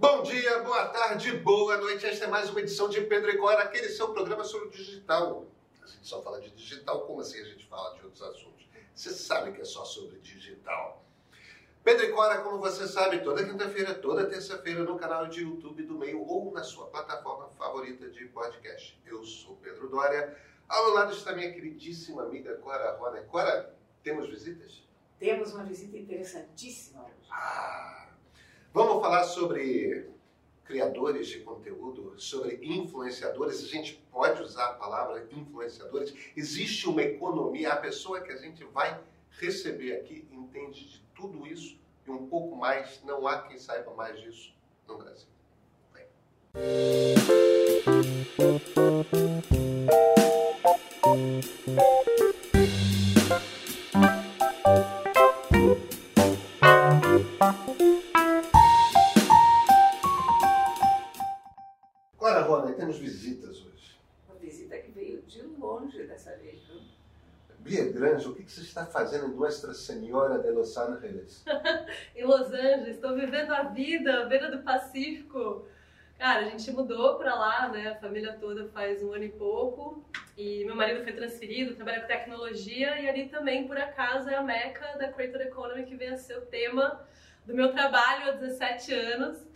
Bom dia, boa tarde, boa noite. Esta é mais uma edição de Pedro e Cora, aquele seu programa sobre o digital. A gente só fala de digital, como assim a gente fala de outros assuntos? Você sabe que é só sobre digital. Pedro e Cora, como você sabe, toda quinta-feira, toda terça-feira no canal de YouTube do Meio ou na sua plataforma favorita de podcast. Eu sou Pedro Dória. Ao lado está minha queridíssima amiga Cora Rona. Cora, temos visitas? Temos uma visita interessantíssima hoje. Ah, vamos falar sobre criadores de conteúdo, sobre influenciadores. A gente pode usar a palavra influenciadores. Existe uma economia. A pessoa que a gente vai receber aqui entende de tudo isso e um pouco mais. Não há quem saiba mais disso no Brasil. Vem. Agora, Bia Grange, o que que você está fazendo em Nossa Senhora de Los Angeles? em Los Angeles, estou vivendo a vida, à beira do Pacífico. Cara, a gente mudou pra lá, né? A família toda faz um ano e pouco. E meu marido foi transferido, trabalha com tecnologia. E ali também, por acaso, é a meca da Creator Economy, que vem a ser o tema do meu trabalho há 17 anos.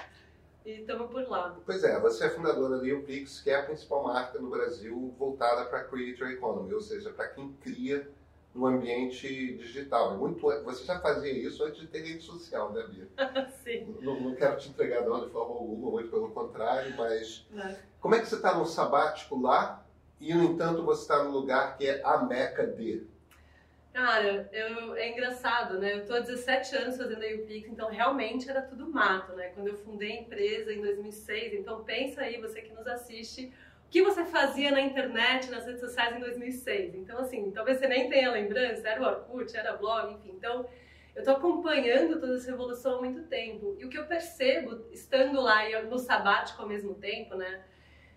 E estamos por lá. Pois é, você é fundadora da Pix, que é a principal marca no Brasil voltada para Creator Economy, ou seja, para quem cria no ambiente digital. É muito, você já fazia isso antes de ter rede social, né, Bia? Sim. Não, não quero te entregar não de forma alguma, muito pelo contrário, mas né? como é que você está no sabático lá e, no entanto, você está no lugar que é a meca de? Cara, eu, é engraçado, né? Eu tô há 17 anos fazendo a UPix, então realmente era tudo mato, né? Quando eu fundei a empresa em 2006, então pensa aí, você que nos assiste, o que você fazia na internet, nas redes sociais em 2006. Então, assim, talvez você nem tenha lembrança, era o Orkut, era blog, enfim. Então, eu tô acompanhando toda essa evolução há muito tempo. E o que eu percebo, estando lá e no sabático ao mesmo tempo, né?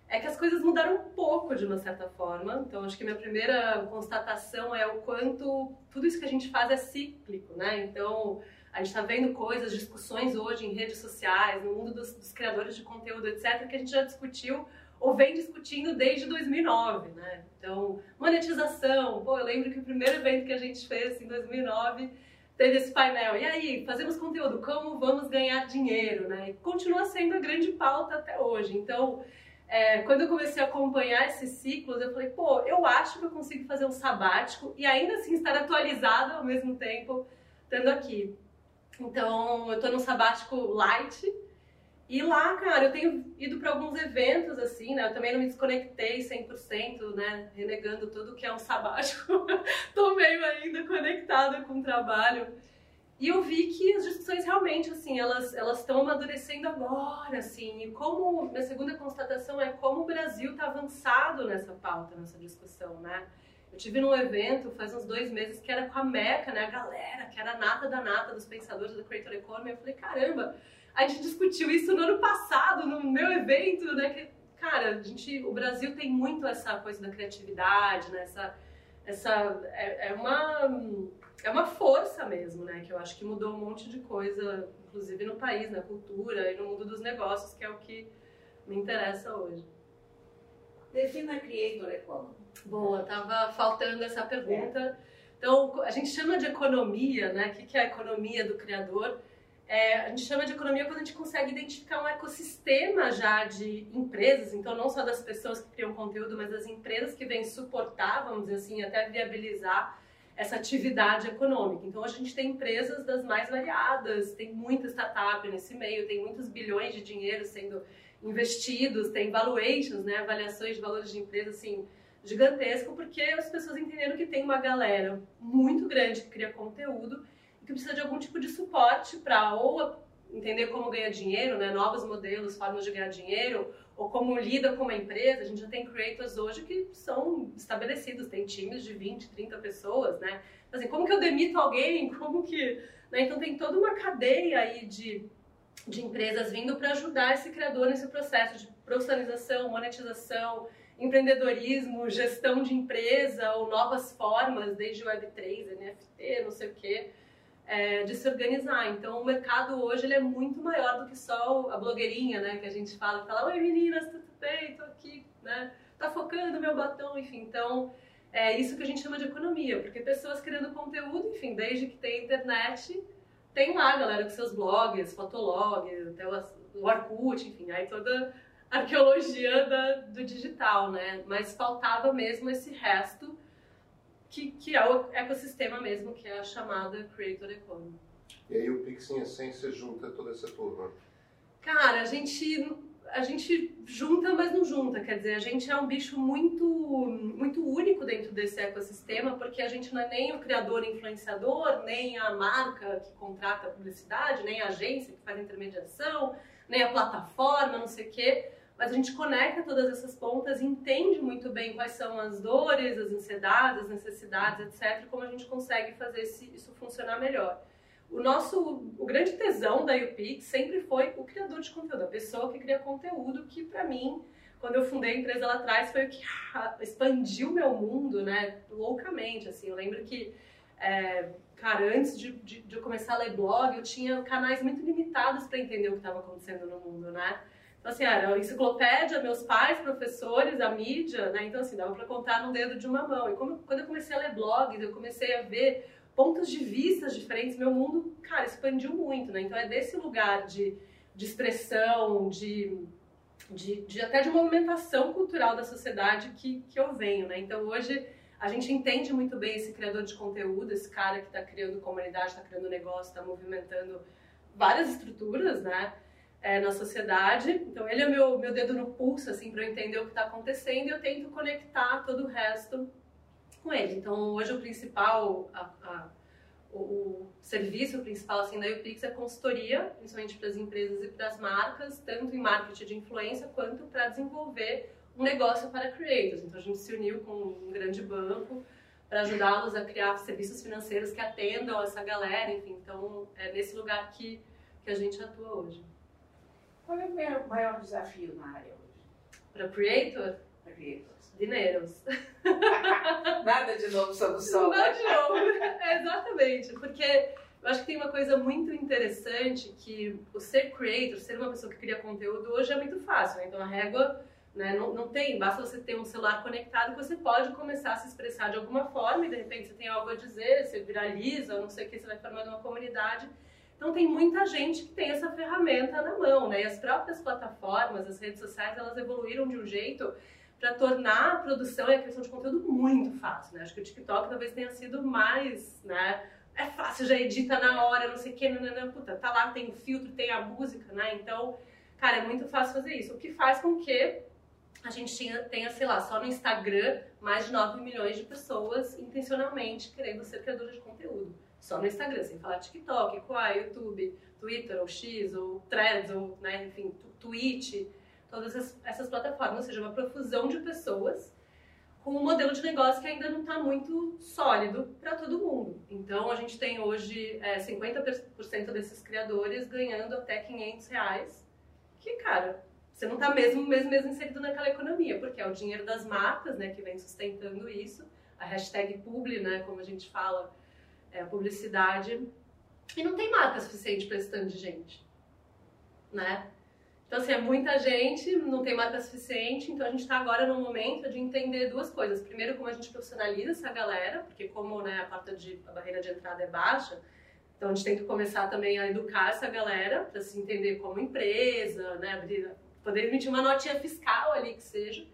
É que as coisas mudaram um pouco de uma certa forma. Então, acho que minha primeira constatação é o quanto tudo isso que a gente faz é cíclico, né? Então, a gente está vendo coisas, discussões hoje em redes sociais, no mundo dos, dos, criadores de conteúdo, etc., que a gente já discutiu ou vem discutindo desde 2009, né? Então, monetização. Pô, eu lembro que o primeiro evento que a gente fez em 2009 teve esse painel. E aí, fazemos conteúdo, como vamos ganhar dinheiro, né? E continua sendo a grande pauta até hoje. Então, é, quando eu comecei a acompanhar esses ciclos, eu falei, pô, eu acho que eu consigo fazer um sabático e ainda assim estar atualizada ao mesmo tempo estando aqui. Então, eu tô num sabático light e lá, cara, eu tenho ido para alguns eventos, assim, né? Eu também não me desconectei 100%, né? Renegando tudo que é um sabático. tô meio ainda conectada com o trabalho. E eu vi que as discussões realmente, assim, elas elas estão amadurecendo agora, assim. E como, minha segunda constatação é como o Brasil está avançado nessa pauta, nessa discussão, né? Eu tive num evento faz uns dois meses que era com a Meca, né? A galera, que era a nata da nata dos pensadores da Creator Economy. Eu falei, caramba, a gente discutiu isso no ano passado, no meu evento, né? Que, cara, a gente, o Brasil tem muito essa coisa da criatividade, né? Essa, essa é, é uma é uma força mesmo, né? Que eu acho que mudou um monte de coisa, inclusive no país, na cultura e no mundo dos negócios, que é o que me interessa hoje. Defina Creator Economy. Boa, tava faltando essa pergunta. Então, a gente chama de economia, né? O que é a economia do criador? É, a gente chama de economia quando a gente consegue identificar um ecossistema já de empresas, então não só das pessoas que criam conteúdo, mas das empresas que vêm suportar, vamos dizer assim, até viabilizar essa atividade econômica. Então, a gente tem empresas das mais variadas, tem muita startup nesse meio, tem muitos bilhões de dinheiro sendo investidos, tem valuations, né, avaliações de valores de empresa, assim, gigantesco, porque as pessoas entenderam que tem uma galera muito grande que cria conteúdo e que precisa de algum tipo de suporte para ou entender como ganhar dinheiro, né, novos modelos, formas de ganhar dinheiro, ou como lida com uma empresa, a gente já tem creators hoje que são estabelecidos, tem times de 20, 30 pessoas, né? Então, assim, como que eu demito alguém? Como que... Né? Então tem toda uma cadeia aí de, de empresas vindo para ajudar esse criador nesse processo de profissionalização, monetização, empreendedorismo, gestão de empresa ou novas formas, desde Web3, NFT, não sei o quê. É, de se organizar. Então, o mercado hoje ele é muito maior do que só a blogueirinha, né? Que a gente fala, fala, oi meninas, tudo bem? Tô aqui, né? Tá focando meu batom, enfim. Então, é isso que a gente chama de economia, porque pessoas criando conteúdo, enfim, desde que tem internet, tem lá, galera, com seus blogs, fotolog, até o Orkut, enfim, aí toda arqueologia da, do digital, né? Mas faltava mesmo esse resto que, que é o ecossistema mesmo, que é a chamada Creator Economy. E aí o Pix, em essência, junta toda essa turma? Cara, a gente, a gente junta, mas não junta. Quer dizer, a gente é um bicho muito, muito único dentro desse ecossistema, porque a gente não é nem o criador influenciador, nem a marca que contrata a publicidade, nem a agência que faz intermediação, nem a plataforma, não sei o quê mas a gente conecta todas essas pontas, entende muito bem quais são as dores, as ansiedades, as necessidades, etc., como a gente consegue fazer isso funcionar melhor. O nosso, o grande tesão da UPix sempre foi o criador de conteúdo, a pessoa que cria conteúdo, que para mim, quando eu fundei a empresa lá atrás, foi o que expandiu meu mundo, né, loucamente, assim, eu lembro que, é, cara, antes de, de, de eu começar a ler blog, eu tinha canais muito limitados para entender o que estava acontecendo no mundo, né, então, assim, era a enciclopédia, meus pais, professores, a mídia, né? Então, assim, dava para contar no dedo de uma mão. E como, quando eu comecei a ler blogs, eu comecei a ver pontos de vista diferentes, meu mundo, cara, expandiu muito, né? Então, é desse lugar de, de expressão, de, de, de até de movimentação cultural da sociedade que, que eu venho, né? Então, hoje a gente entende muito bem esse criador de conteúdo, esse cara que está criando comunidade, está criando negócio, está movimentando várias estruturas, né? É, na sociedade. Então ele é meu meu dedo no pulso assim para eu entender o que está acontecendo e eu tento conectar todo o resto com ele. Então hoje o principal a, a, o, o, serviço principal assim da UPix é consultoria, principalmente para as empresas e para as marcas, tanto em marketing de influência quanto para desenvolver um negócio para creators. Então a gente se uniu com um grande banco para ajudá-los a criar serviços financeiros que atendam essa galera, enfim. Então é nesse lugar que que a gente atua hoje. Qual é o maior desafio na área hoje? Para creator? Para creators. Dinheiros. Nada de novo sobre o sol. Nada de novo. É, exatamente. Porque eu acho que tem uma coisa muito interessante que o ser creator, ser uma pessoa que cria conteúdo hoje é muito fácil. Né? Então a régua né, não, não tem, basta você ter um celular conectado que você pode começar a se expressar de alguma forma e de repente você tem algo a dizer, você viraliza, não sei o que, você vai formando uma comunidade então tem muita gente que tem essa ferramenta na mão, né? E as próprias plataformas, as redes sociais, elas evoluíram de um jeito para tornar a produção e a criação de conteúdo muito fácil, né? Acho que o TikTok talvez tenha sido mais, né? É fácil, já edita na hora, não sei o que, não, puta, tá lá, tem o filtro, tem a música, né? Então, cara, é muito fácil fazer isso. O que faz com que a gente tenha, sei lá, só no Instagram, mais de 9 milhões de pessoas intencionalmente querendo ser criadores de conteúdo só no Instagram, sem falar TikTok, Quai, YouTube, Twitter, ou X, ou Threads, ou, né, enfim, Twitch, todas essas, essas plataformas, ou seja, uma profusão de pessoas com um modelo de negócio que ainda não está muito sólido para todo mundo. Então, a gente tem hoje é, 50% desses criadores ganhando até 500 reais, que, cara, você não está mesmo, mesmo, mesmo inserido naquela economia, porque é o dinheiro das marcas, né, que vem sustentando isso, a hashtag publi, né, como a gente fala, é, publicidade, e não tem marca suficiente para esse tanto de gente, né? Então, assim, é muita gente, não tem marca suficiente, então a gente está agora no momento de entender duas coisas. Primeiro, como a gente profissionaliza essa galera, porque como né, a, porta de, a barreira de entrada é baixa, então a gente tem que começar também a educar essa galera para se entender como empresa, né, abrir, poder emitir uma notinha fiscal ali que seja,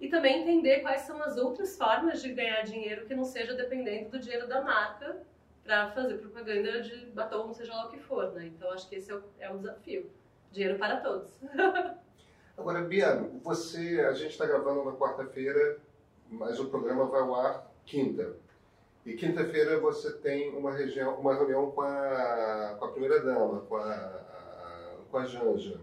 e também entender quais são as outras formas de ganhar dinheiro que não seja dependendo do dinheiro da marca para fazer propaganda de batom, seja lá o que for, né? Então acho que esse é o, é o desafio. Dinheiro para todos. Agora, Bia, você, a gente está gravando na quarta-feira, mas o programa vai ao ar quinta. E quinta-feira você tem uma, região, uma reunião com a, com a primeira dama, com a, com a Janja.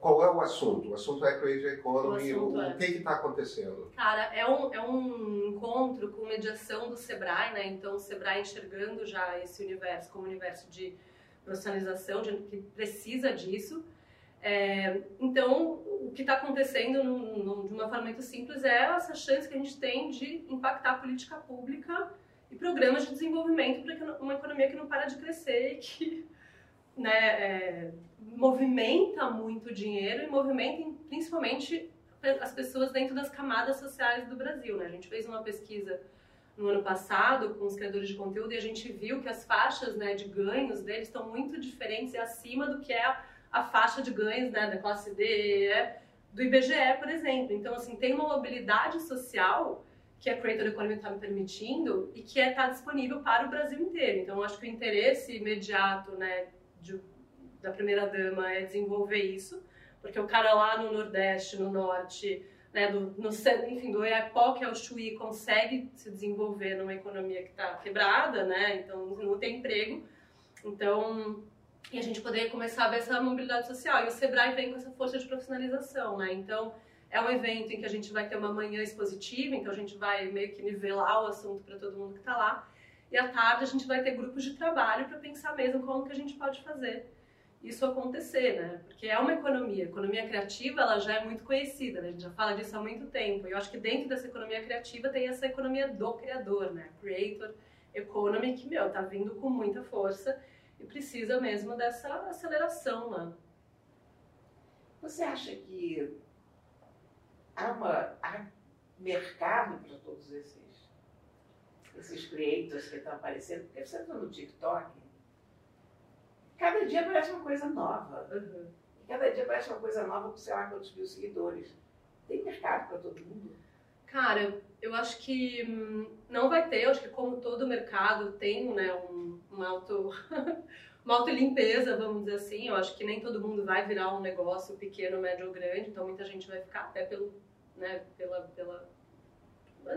Qual é o assunto? O assunto é Creative Economy. O, o, é. que está acontecendo? Cara, é um, é um encontro com mediação do Sebrae, né? Então, o Sebrae enxergando já esse universo como universo de profissionalização, de, que precisa disso. É, então, o que está acontecendo, num, num, de uma forma muito simples, é essa chance que a gente tem de impactar a política pública e programas de desenvolvimento para uma economia que não para de crescer e que né, é, movimenta muito dinheiro e movimenta principalmente as pessoas dentro das camadas sociais do Brasil. Né? A gente fez uma pesquisa no ano passado com os criadores de conteúdo e a gente viu que as faixas né, de ganhos deles estão muito diferentes e acima do que é a, a faixa de ganhos né, da classe D, do IBGE, por exemplo. Então, assim, tem uma mobilidade social que a Creator Economy está me permitindo e que está é, tá disponível para o Brasil inteiro. Então, acho que o interesse imediato né, de, da primeira-dama é desenvolver isso, porque o cara lá no Nordeste, no Norte, né, do, no, enfim, do EAPOC ao Chuí consegue se desenvolver numa economia que está quebrada, né, então não tem emprego. Então, e a gente poder começar a ver essa mobilidade social. E o Sebrae vem com essa força de profissionalização, né, então é um evento em que a gente vai ter uma manhã expositiva, então a gente vai meio que nivelar o assunto para todo mundo que está lá. E à tarde a gente vai ter grupos de trabalho para pensar mesmo como que a gente pode fazer isso acontecer, né? Porque é uma economia. A economia criativa, ela já é muito conhecida, né? A gente já fala disso há muito tempo. E eu acho que dentro dessa economia criativa tem essa economia do criador, né? Creator economy, que, meu, tá vindo com muita força e precisa mesmo dessa aceleração lá. Você acha que há, uma, há mercado para todos esses, esses creators que estão aparecendo? Porque você está no TikTok, cada dia aparece uma coisa nova. Uhum. Cada dia aparece uma coisa nova com sei lá quantos mil seguidores. Tem mercado para todo mundo? Cara, eu acho que hum, não vai ter. Eu acho que como todo mercado tem né, um, um auto... uma autolimpeza, vamos dizer assim. Eu acho que nem todo mundo vai virar um negócio pequeno, médio ou grande, então muita gente vai ficar até pelo, né, pela, pela,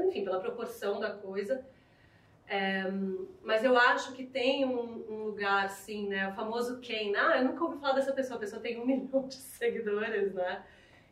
enfim, pela proporção da coisa. É, mas eu acho que tem um, um, lugar, assim, né, o famoso quem, ah, eu nunca ouvi falar dessa pessoa, a pessoa tem um milhão de seguidores, né,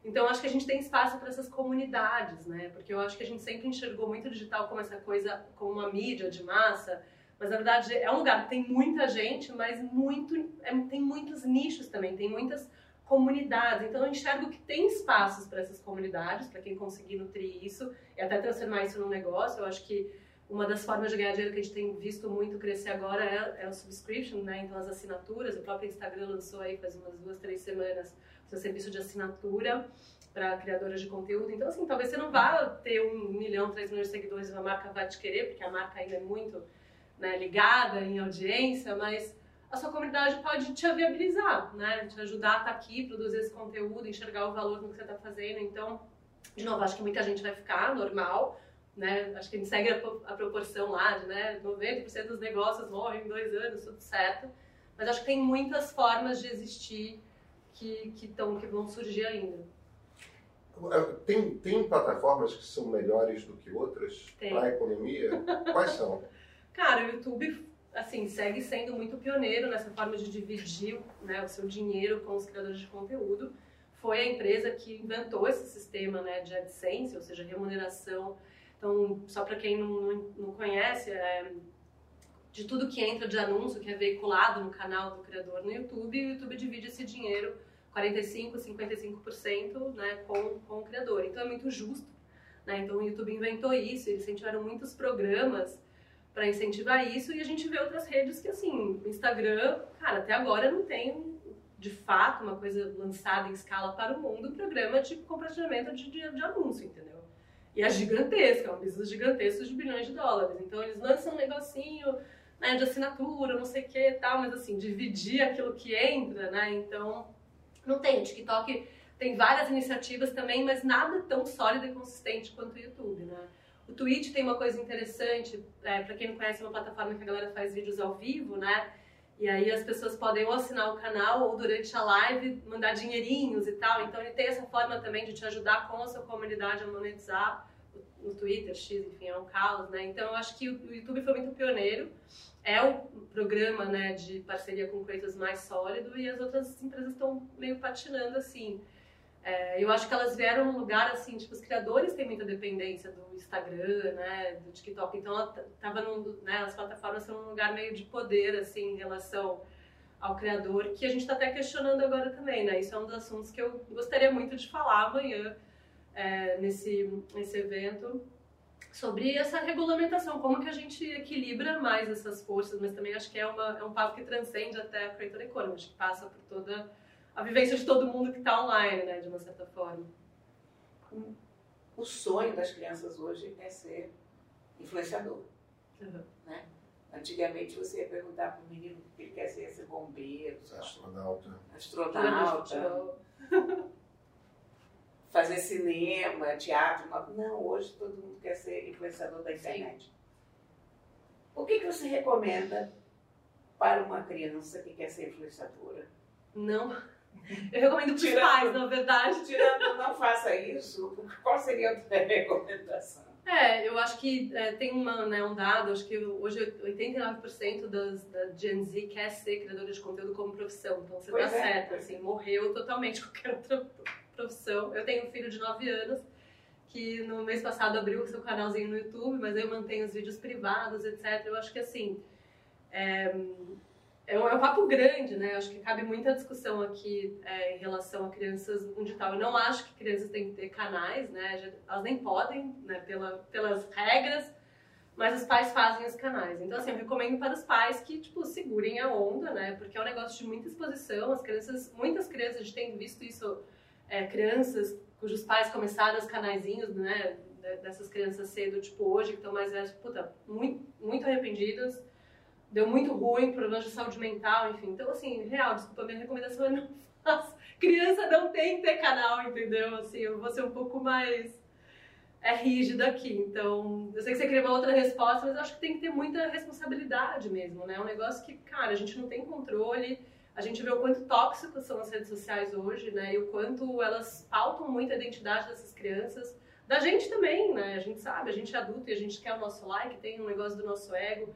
então acho que a gente tem espaço para essas comunidades, né, porque eu acho que a gente sempre enxergou muito o digital como essa coisa, como uma mídia de massa, mas na verdade é um lugar que tem muita gente, mas muito, é, tem muitos nichos também, tem muitas comunidades. Então eu enxergo que tem espaços para essas comunidades, para quem conseguir nutrir isso e até transformar isso num negócio. Eu acho que uma das formas de ganhar dinheiro que a gente tem visto muito crescer agora é, é o subscription, né? Então as assinaturas. O próprio Instagram lançou aí faz umas duas, três semanas seu serviço de assinatura para criadoras de conteúdo. Então assim, talvez você não vá ter um milhão, três milhões de seguidores e uma marca vai te querer, porque a marca ainda é muito né, ligada em audiência, mas a sua comunidade pode te viabilizar, né? Te ajudar a estar aqui, produzir esse conteúdo, enxergar o valor no que você está fazendo. Então, de novo, acho que muita gente vai ficar normal, né? Acho que a gente segue a, a proporção lá de, né? 90% dos negócios morrem em dois anos, tudo certo. Mas acho que tem muitas formas de existir que, que, tão, que vão surgir ainda. Tem, tem plataformas que são melhores do que outras para a economia? Quais são? Cara, o YouTube assim, segue sendo muito pioneiro nessa forma de dividir né, o seu dinheiro com os criadores de conteúdo. Foi a empresa que inventou esse sistema né, de AdSense, ou seja, remuneração. Então, só para quem não, não, conhece, é, de tudo que entra de anúncio, que é veiculado no canal do criador no YouTube, o YouTube divide esse dinheiro 45%, 55% né, com, com o criador. Então, é muito justo. Né? Então, o YouTube inventou isso, eles incentivaram muitos programas para incentivar isso e a gente vê outras redes que assim, Instagram, cara, até agora não tem de fato uma coisa lançada em escala para o mundo, programa de compartilhamento de, de, de anúncio, entendeu? E é gigantesca, é um business gigantesco de bilhões de dólares. Então eles lançam um negocinho né, de assinatura, não sei o que tal, mas assim, dividir aquilo que entra, né? Então, não tem. O TikTok tem várias iniciativas também, mas nada tão sólido e consistente quanto o YouTube, né? O Twitch tem uma coisa interessante, é, para quem não conhece, é uma plataforma que a galera faz vídeos ao vivo, né? E aí as pessoas podem ou assinar o canal ou durante a live mandar dinheirinhos e tal. Então ele tem essa forma também de te ajudar com a sua comunidade a monetizar no Twitter, X, enfim, é um caos, né? Então eu acho que o YouTube foi muito pioneiro. É o programa, né, de parceria com creators mais sólido e as outras empresas estão meio patinando assim. É, eu acho que elas vieram num lugar assim, tipo, os criadores têm muita dependência do Instagram, né, do TikTok, então ela tava num, né, as plataformas são num lugar meio de poder, assim, em relação ao criador, que a gente está até questionando agora também, né, isso é um dos assuntos que eu gostaria muito de falar amanhã é, nesse, nesse evento, sobre essa regulamentação, como que a gente equilibra mais essas forças, mas também acho que é, uma, é um papo que transcende até a creator economy, que passa por toda a vivência de todo mundo que está online, né, de uma certa forma. O sonho das crianças hoje é ser influenciador. Uhum. Né? Antigamente você ia perguntar para o menino o que ele quer ser, ser bombeiro, astronauta, astronauta fazer cinema, teatro. Não, hoje todo mundo quer ser influenciador da internet. Sim. O que, que você recomenda para uma criança que quer ser influenciadora? Não. Eu recomendo para os pais, na verdade. Tirando, não faça isso, qual seria a tua recomendação? É, eu acho que é, tem uma, né, um dado, acho que hoje 89% das, da Gen Z quer ser criadora de conteúdo como profissão. Então você pois tá é, certo, assim, morreu totalmente qualquer outra profissão. Eu tenho um filho de 9 anos que no mês passado abriu o seu canalzinho no YouTube, mas eu mantenho os vídeos privados, etc. Eu acho que assim. É, é um, é um papo grande, né? Acho que cabe muita discussão aqui é, em relação a crianças no digital. Eu não acho que crianças têm que ter canais, né? Elas nem podem, né? Pela, pelas regras, mas os pais fazem os canais. Então, assim, eu recomendo para os pais que, tipo, segurem a onda, né? Porque é um negócio de muita exposição. As crianças, muitas crianças, a gente tem visto isso é, crianças cujos pais começaram os canaizinhos, né, dessas crianças cedo, tipo hoje, que estão mais velhas, puta, muito, muito arrependidas, deu muito ruim, problemas de saúde mental, enfim. Então, assim, real, desculpa, minha recomendação é não faça. Criança não tem que ter canal, entendeu? Assim, eu vou ser um pouco mais é rígida aqui. Então, eu sei que você queria uma outra resposta, mas acho que tem que ter muita responsabilidade mesmo, né? É um negócio que, cara, a gente não tem controle a gente vê o quanto tóxicos são as redes sociais hoje, né? E o quanto elas pautam muito a identidade dessas crianças. Da gente também, né? A gente sabe, a gente é adulto e a gente quer o nosso like, tem um negócio do nosso ego.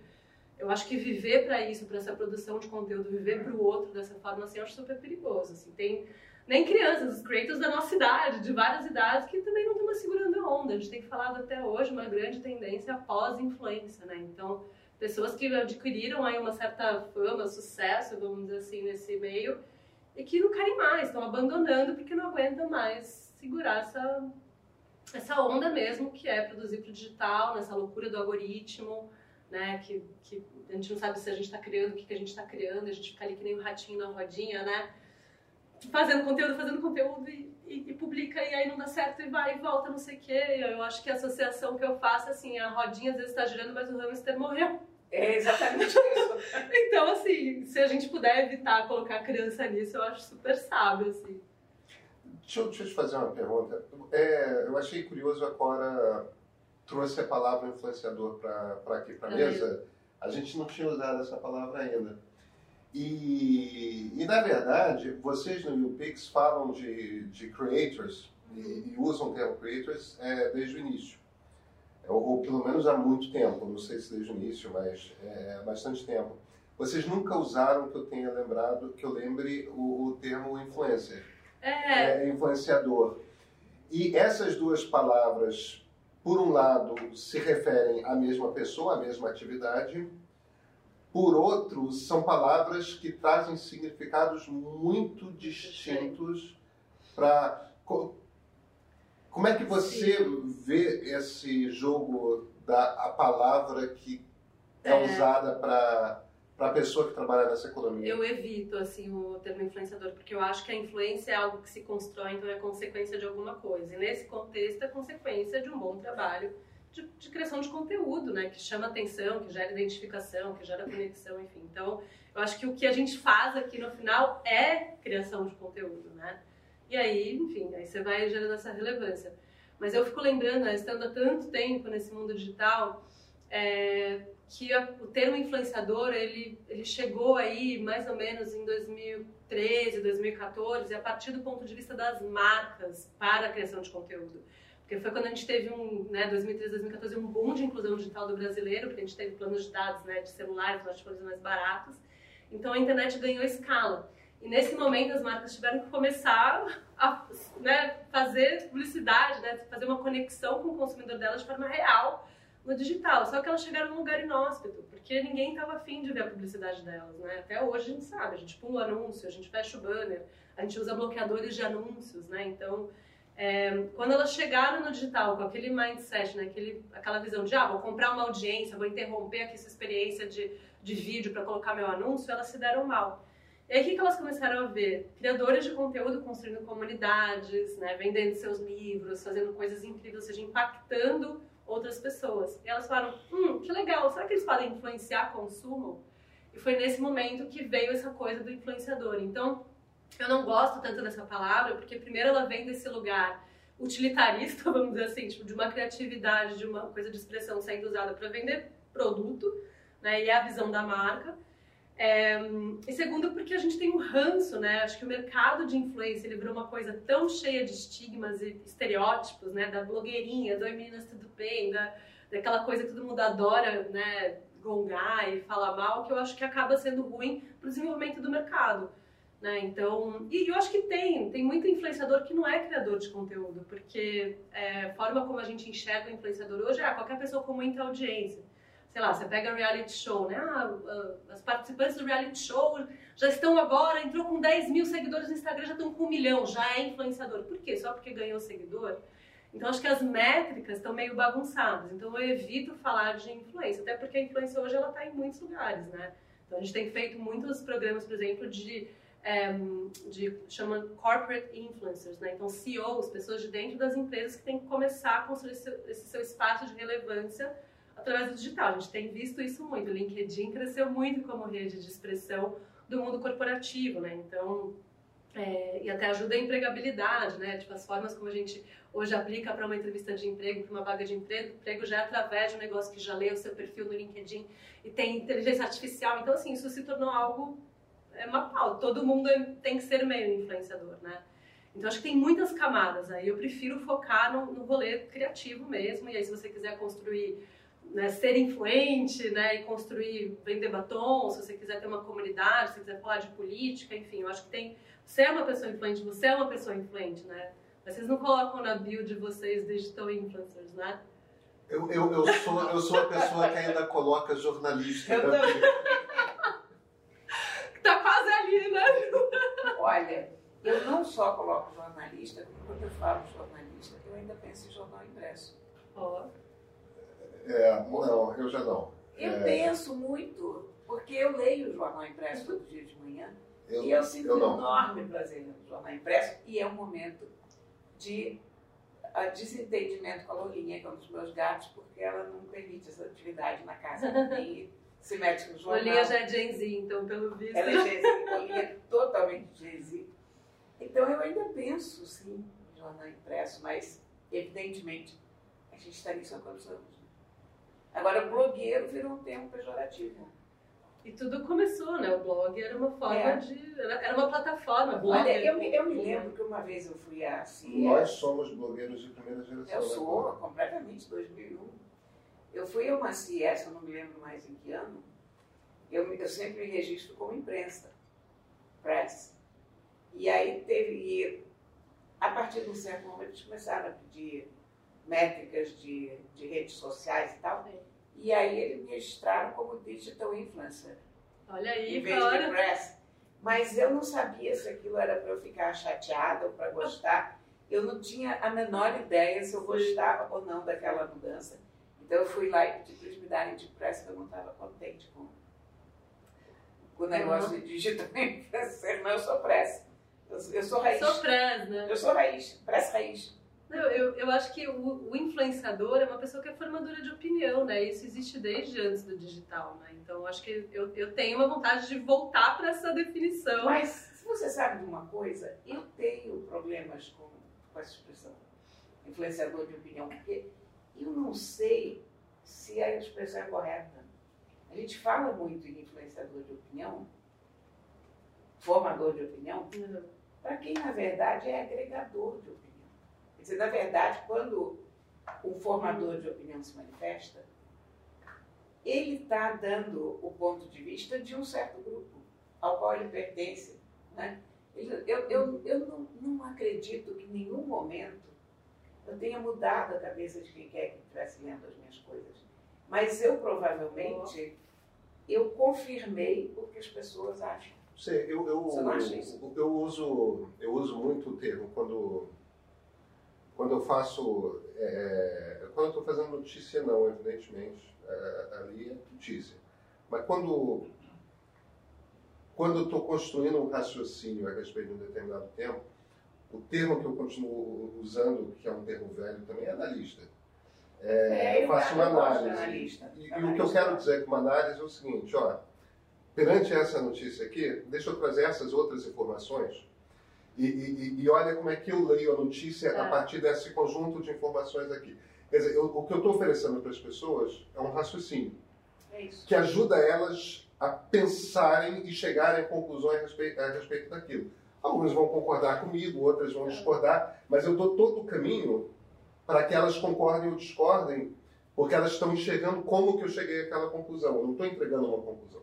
Eu acho que viver para isso, para essa produção de conteúdo, viver para o outro dessa forma, assim, eu acho super perigoso. Assim, tem nem crianças, os creators da nossa idade, de várias idades, que também não estão segurando a onda. A gente tem falado até hoje uma grande tendência pós-influência, né? Então, pessoas que adquiriram aí uma certa fama, sucesso, vamos dizer assim, nesse meio, e que não querem mais, estão abandonando porque não aguentam mais segurar essa, essa onda mesmo que é produzir para o digital, nessa loucura do algoritmo, né, que, que a gente não sabe se a gente está criando, o que, que a gente está criando, a gente fica ali que nem um ratinho na rodinha, né, fazendo conteúdo, fazendo conteúdo e, e, e, publica e aí não dá certo e vai e volta, não sei o quê. Eu acho que a associação que eu faço, assim, a rodinha às vezes está girando, mas o hamster morreu. É exatamente isso. então, assim, se a gente puder evitar colocar a criança nisso, eu acho super sábio, assim. Deixa eu, deixa eu te fazer uma pergunta. É, eu achei curioso a Cora trouxe a palavra influenciador para aqui, para a mesa. A gente não tinha usado essa palavra ainda. E, e na verdade, vocês no YouPix falam de, de creators e, e usam o termo creators é, desde o início ou, ou, pelo menos há muito tempo, não sei se desde o início, mas é, há bastante tempo. Vocês nunca usaram que eu tenha lembrado, que eu lembre o, o termo influencer, é. é, influenciador. E essas duas palavras, por um lado, se referem à mesma pessoa, à mesma atividade, por outro, são palavras que trazem significados muito distintos para como é que você Sim. vê esse jogo da a palavra que é, é. usada para para a pessoa que trabalha nessa economia? Eu evito assim o termo influenciador porque eu acho que a influência é algo que se constrói, então é consequência de alguma coisa. E nesse contexto é consequência de um bom trabalho de, de criação de conteúdo, né, que chama atenção, que gera identificação, que gera conexão, enfim. Então, eu acho que o que a gente faz aqui no final é criação de conteúdo, né? E aí, enfim, aí você vai gerando essa relevância. Mas eu fico lembrando, né, estando há tanto tempo nesse mundo digital, é, que a, o termo influenciador, ele, ele chegou aí mais ou menos em 2013, 2014, a partir do ponto de vista das marcas para a criação de conteúdo. Porque foi quando a gente teve um, né, 2013, 2014, um boom de inclusão digital do brasileiro, porque a gente teve planos de dados, né, de celulares, smartphones mais baratos. Então a internet ganhou escala. E nesse momento as marcas tiveram que começar a né, fazer publicidade, né, fazer uma conexão com o consumidor delas de forma real no digital. Só que elas chegaram num lugar inóspito, porque ninguém estava afim de ver a publicidade delas. Né? Até hoje a gente sabe, a gente pula o anúncio, a gente fecha o banner, a gente usa bloqueadores de anúncios. Né? Então É, quando elas chegaram no digital com aquele mindset, né, aquele, aquela visão de, ah, vou comprar uma audiência, vou interromper aqui essa experiência de, de vídeo para colocar meu anúncio, elas se deram mal. E aí o que, elas começaram a ver? Criadores de conteúdo construindo comunidades, né, vendendo seus livros, fazendo coisas incríveis, ou seja, impactando outras pessoas. E elas falaram, hum, que legal, será que eles podem influenciar consumo? E foi nesse momento que veio essa coisa do influenciador. Então, eu não gosto tanto dessa palavra, porque primeiro ela vem desse lugar utilitarista, vamos dizer assim, tipo, de uma criatividade, de uma coisa de expressão sendo usada para vender produto, né, e é a visão da marca. É, e segundo, porque a gente tem um ranço, né? Acho que o mercado de influência ele virou uma coisa tão cheia de estigmas e estereótipos, né? Da blogueirinha, do Meninas Tudo Bem, da, daquela coisa que todo mundo adora, né? Gongar e falar mal, que eu acho que acaba sendo ruim para o desenvolvimento do mercado. Né? Então, e eu acho que tem, tem muito influenciador que não é criador de conteúdo, porque é, a forma como a gente enxerga o influenciador hoje é ah, qualquer pessoa com muita audiência sei lá, você pega reality show, né? Ah, as participantes do reality show já estão agora, entrou com 10 mil seguidores no Instagram, já estão com um milhão, já é influenciador. Por quê? Só porque ganhou seguidor? Então acho que as métricas estão meio bagunçadas. Então eu evito falar de influência, até porque a influência hoje ela está em muitos lugares, né? Então a gente tem feito muitos programas, por exemplo, de é, de chama corporate influencers, né? Então CEOs, pessoas de dentro das empresas que têm que começar a construir esse, esse seu espaço de relevância através do digital. A gente tem visto isso muito. O LinkedIn cresceu muito como rede de expressão do mundo corporativo, né? Então, é, e até ajuda a empregabilidade, né? Tipo, as formas como a gente hoje aplica para uma entrevista de emprego, para uma vaga de emprego, emprego já é através de um negócio que já lê o seu perfil no LinkedIn e tem inteligência artificial. Então, assim, isso se tornou algo é uma. Todo mundo tem que ser meio influenciador, né? Então, acho que tem muitas camadas aí. Eu prefiro focar no, no rolê criativo mesmo. E aí, se você quiser construir né, ser influente né, e construir, vender batom, se você quiser ter uma comunidade, se você quiser falar de política, enfim, eu acho que tem. Você é uma pessoa influente, você é uma pessoa influente, né? Mas vocês não colocam na bio de vocês digital influencers, né? Eu, eu, eu, sou, eu sou a pessoa que ainda coloca jornalista. Eu também. tá quase ali, né? Olha, eu não só coloco jornalista, quando eu falo jornalista, eu ainda penso em jornal impresso. Ó. Oh. É, não, eu já não. Eu é... penso muito, porque eu leio o jornal impresso todo dia de manhã. Eu, e eu sinto eu um enorme prazer no jornal impresso, e é um momento de uh, desentendimento com a Lourinha, que é um dos meus gatos, porque ela não permite essa atividade na casa. E se mete no jornal. Lourinha já é Gen Z, então, pelo visto. Ela é Gen Z, Lourinha é totalmente Gen Z. Então eu ainda penso, sim, em jornal impresso, mas, evidentemente, a gente está nisso há quantos anos? Agora, blogueiro virou um termo pejorativo. E tudo começou, né? O blog era uma forma é. de. Era uma plataforma. Blog. Olha, eu, me, eu me lembro que uma vez eu fui a CIES. Nós somos blogueiros de primeira geração. Eu sou, né? completamente, 2001. Eu fui a uma CIES, eu não me lembro mais em que ano. Eu, eu sempre me registro como imprensa, press. E aí teve. A partir de um certo momento, eles começaram a pedir métricas de, de redes sociais e tal. E aí eles me registraram como digital influencer. Olha aí, em vez de press. Mas eu não sabia se aquilo era para eu ficar chateada ou para gostar. Eu não tinha a menor ideia se eu gostava ou não daquela mudança. Então eu fui lá e pedi para eles me darem de press, porque eu não estava contente com, com o negócio uhum. de digital influencer. Não, eu sou press. Eu, eu sou raiz. Sou press, né? Eu sou raiz, press raiz. Eu, eu, eu acho que o, o, influenciador é uma pessoa que é formadora de opinião, né? Isso existe desde antes do digital, né? Então, eu acho que eu, eu tenho uma vontade de voltar para essa definição. Mas, se você sabe de uma coisa, eu tenho problemas com, com essa expressão, influenciador de opinião, porque eu não sei se a expressão é correta. A gente fala muito em influenciador de opinião, formador de opinião, uhum. para quem, na verdade, é agregador de opinião. Quer dizer, na verdade, quando um formador de opinião se manifesta, ele está dando o ponto de vista de um certo grupo ao qual ele pertence. Né? Eu, eu, eu não, não acredito que em nenhum momento eu tenha mudado a cabeça de quem quer que estivesse lendo as minhas coisas. Mas eu provavelmente eu confirmei o que as pessoas acham. Sim, eu, eu, eu, eu, uso, eu uso muito o termo quando quando eu faço. É, quando eu estou fazendo notícia, não, evidentemente. É, ali é notícia. Mas quando. Quando eu estou construindo um raciocínio a respeito de um determinado tempo, o termo que eu continuo usando, que é um termo velho também, é analista. É, É, eu faço uma análise. analista. E, e o que eu quero dizer com uma análise é o seguinte, ó, perante essa notícia aqui, deixa eu trazer essas outras informações e, e- e olha como é que eu leio a notícia a É. partir desse conjunto de informações aqui. Quer dizer, eu- o que eu estou oferecendo para as pessoas é um raciocínio É que ajuda elas a pensarem e chegarem a conclusões a respeito, a respeito daquilo. Alguns vão concordar comigo, outras vão discordar, mas eu dou todo o caminho para que elas concordem ou discordem, porque elas estão enxergando como que eu cheguei àquela conclusão. Eu não estou entregando uma conclusão.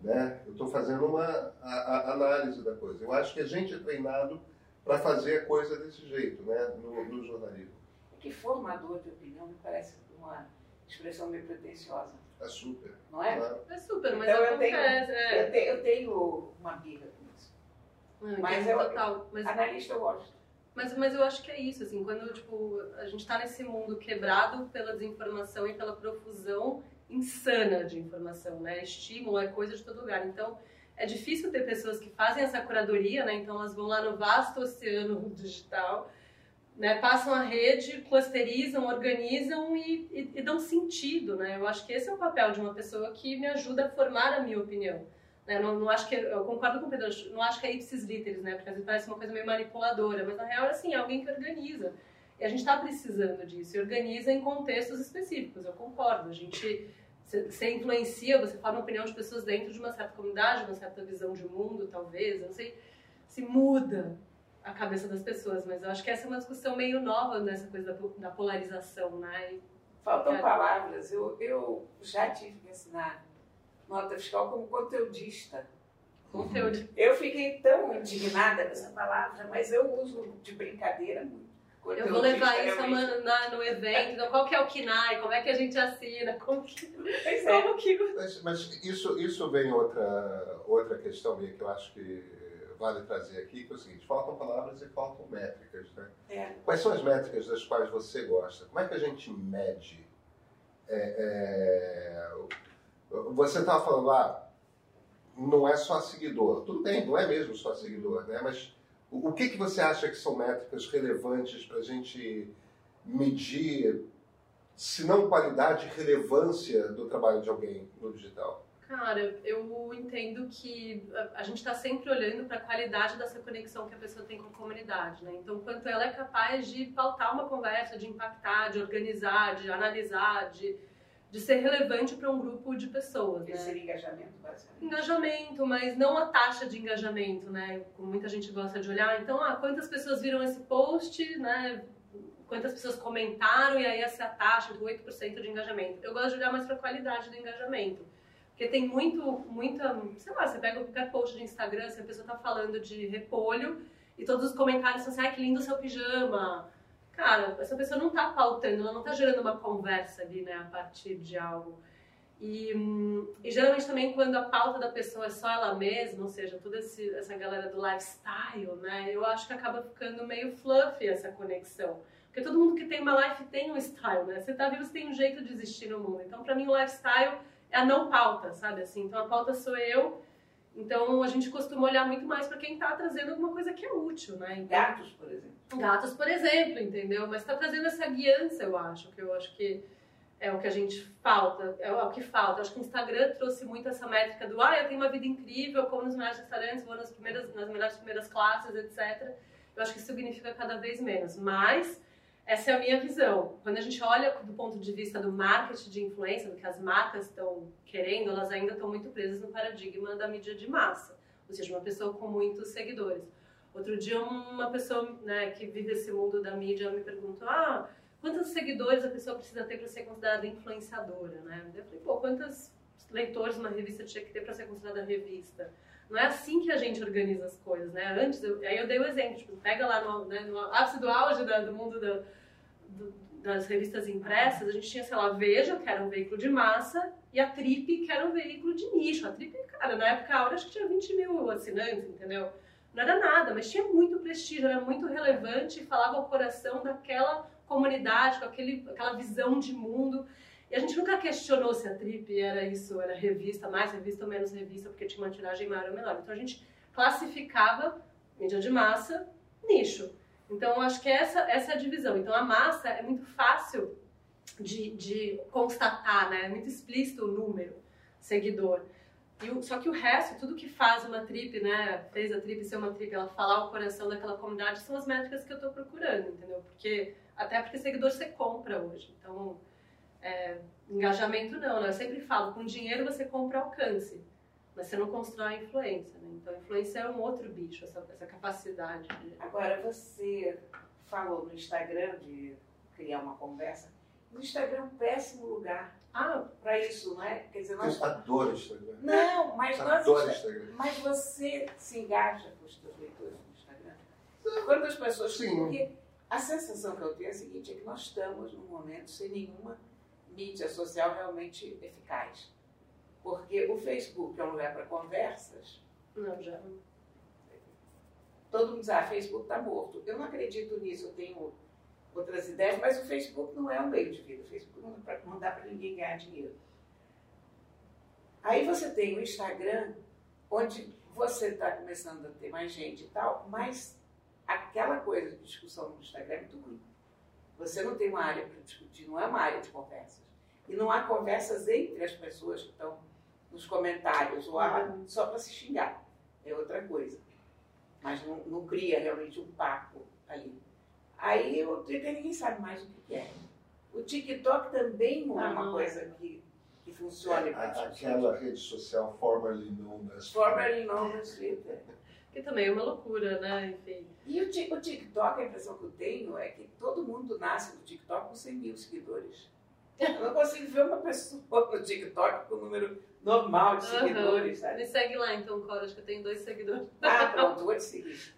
Né? Eu estou fazendo uma a- a- análise da coisa. Eu acho que a gente é treinado para fazer a coisa desse jeito né? no, no jornalismo. Que formador de opinião me parece uma expressão meio pretensiosa, É super. não é? É super, mas Então, eu tenho- é. Eu, te- eu tenho uma birra com isso. Não, Mas eu- total. Mas, Analista eu gosto. mas, mas eu acho que é isso, assim, quando tipo, a gente tá nesse mundo quebrado pela desinformação e pela profusão insana de informação, né? Estímulo é coisa de todo lugar. Então, é difícil ter pessoas que fazem essa curadoria, né? Então, elas vão lá no vasto oceano digital, né? Passam a rede, clusterizam, organizam e, e, e dão sentido, né? Eu acho que esse é o papel de uma pessoa que me ajuda a formar a minha opinião. Né? Não, não acho que eu concordo com o Pedro, não acho que é ipsis literis, né? Porque às vezes parece uma coisa meio manipuladora, mas na real é assim, é alguém que organiza. E a gente está precisando disso, e organiza em contextos específicos, eu concordo. A gente você influencia, você forma a opinião de pessoas dentro de uma certa comunidade, uma certa visão de mundo, talvez, eu não sei se muda a cabeça das pessoas, mas eu acho que essa é uma discussão meio nova nessa coisa da, da polarização, né? E Faltam É. palavras. Eu, eu já tive que assinar nota fiscal como conteudista. conteúdo. Eu fiquei tão indignada com essa palavra, mas eu uso de brincadeira muito. Eu vou levar isso realmente. amanhã na- no evento. Então, qual que é o KINAI? Como é que a gente assina? Como que, Pois é. como que Mas, mas isso, isso vem outra, outra questão minha que eu acho que vale trazer aqui, que é o seguinte, faltam palavras e faltam métricas, né? É. Quais são as métricas das quais você gosta? Como é que a gente mede? É, é, você estava falando lá, não é só seguidor. Tudo bem, não é mesmo só seguidor, né? Mas o, que, que você acha que são métricas relevantes para a gente medir, se não qualidade, relevância do trabalho de alguém no digital? Cara, eu entendo que a- a gente está sempre olhando para a qualidade dessa conexão que a pessoa tem com a comunidade, né? Então, quanto ela é capaz de pautar uma conversa, de impactar, de organizar, de analisar, de, de ser relevante para um grupo de pessoas, né? Esse engajamento, basicamente. Engajamento, mas não a taxa de engajamento, né? Como muita gente gosta de olhar. Então, ah, quantas pessoas viram esse post, né? Quantas pessoas comentaram e aí essa taxa de 8% de engajamento. Eu gosto de olhar mais para a qualidade do engajamento. Porque tem muito, muita, sei lá, você pega qualquer post de Instagram, se a pessoa tá falando de repolho e todos os comentários são assim, ai, que lindo o seu pijama. Cara, essa pessoa não tá pautando, ela não tá gerando uma conversa ali, né, a partir de algo. E, hum, e geralmente também quando a pauta da pessoa é só ela mesma, ou seja, toda esse, essa galera do lifestyle, né, eu acho que acaba ficando meio fluffy essa conexão. Porque todo mundo que tem uma life tem um style, né? Você tá vivo, você tem um jeito de existir no mundo. Então, pra mim, o lifestyle é a não pauta, sabe assim? Então, a pauta sou eu. Então, a gente costuma olhar muito mais pra quem tá trazendo alguma coisa que é útil, né? Então, Gatos, por exemplo. Gatos, por exemplo, entendeu? Mas tá trazendo essa guiança, eu acho, que eu acho que é o que a gente falta, é o que falta. Eu acho que o Instagram trouxe muito essa métrica do ah, eu tenho uma vida incrível, como nos melhores restaurantes, vou nas, primeiras, nas melhores primeiras classes, etc. Eu acho que isso significa cada vez menos. Mas essa é a minha visão. Quando a gente olha do ponto de vista do marketing de influência, do que as marcas estão querendo, elas ainda estão muito presas no paradigma da mídia de massa. Ou seja, uma pessoa com muitos seguidores. Outro dia, uma pessoa né, que vive esse mundo da mídia me perguntou: ah, quantos seguidores a pessoa precisa ter para ser considerada influenciadora? Né? Eu falei: pô, quantos leitores uma revista tinha que ter para ser considerada revista? Não é assim que a gente organiza as coisas, né? Antes, eu, aí eu dei o exemplo, tipo, pega lá no, né, no ápice do auge da- do mundo da- do- das revistas impressas, a gente tinha, sei lá, Veja, que era um veículo de massa, e a Trip, que era um veículo de nicho. A Trip, cara, na época, a acho que tinha 20 mil assinantes, entendeu? Não era nada, mas tinha muito prestígio, era muito relevante, falava ao coração daquela comunidade, com aquele, aquela visão de mundo. E a gente nunca questionou se a Trip era isso, era revista, mais revista ou menos revista, porque tinha uma tiragem maior ou menor. Então a gente classificava mídia de massa, nicho. Então eu acho que essa, essa é a divisão. Então a massa é muito fácil de, de constatar, né? É muito explícito o número, seguidor. O, só que o resto, tudo que faz uma trip, né, fez a trip ser uma trip, ela falar o coração daquela comunidade, são as métricas que eu estou procurando, entendeu? Porque, até porque seguidor você compra hoje. Então, é, engajamento não, né? Eu sempre falo, com dinheiro você compra alcance, mas você não constrói influência, né? Então, influência é um outro bicho, essa, essa capacidade. De... Agora, você falou no Instagram de criar uma conversa. O Instagram é um péssimo lugar ah, para isso, não é? Quer dizer, nós... Eu adoro Instagram. Não, mas Eu nós... adoro Instagram. Mas você se engaja com os seus leitores no Instagram? Quantas pessoas... Sim. Porque a sensação que eu tenho é a seguinte, é que nós estamos num momento sem nenhuma mídia social realmente eficaz. Porque o Facebook é um lugar para conversas. Não, já não. Todo mundo diz, ah, Facebook está morto. Eu não acredito nisso, eu tenho outras ideias, mas o Facebook não é um meio de vida. O Facebook não, dá pra- não dá para ninguém ganhar dinheiro. Aí você tem o Instagram, onde você está começando a ter mais gente e tal, mas aquela coisa de discussão no Instagram é muito ruim. Você não tem uma área para discutir, não é uma área de conversas. E não há conversas entre as pessoas que estão nos comentários, ou há só para se xingar. É outra coisa. Mas não, não cria realmente um papo ali. Aí o Twitter ninguém sabe mais o que é. O TikTok também não é uma não. coisa que, que funcione para A- Aquela rede social formerly known as Formerly known as Twitter. Que também é uma loucura, né? Enfim. E o, o TikTok, a impressão que eu tenho é que todo mundo nasce no TikTok com 100 mil seguidores. Eu não consigo ver uma pessoa no TikTok com o número normal de seguidores, sabe? Me segue lá então, Cora, acho que eu tenho dois seguidores. Ah, pronto, vou te seguir.